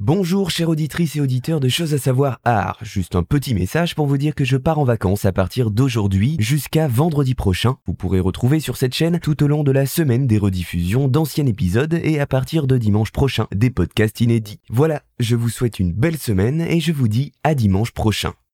Bonjour chères auditrices et auditeurs de Choses à savoir art. Juste un petit message pour vous dire que je pars en vacances à partir d'aujourd'hui jusqu'à vendredi prochain. Vous pourrez retrouver sur cette chaîne tout au long de la semaine des rediffusions d'anciens épisodes et à partir de dimanche prochain des podcasts inédits. Voilà, je vous souhaite une belle semaine et je vous dis à dimanche prochain.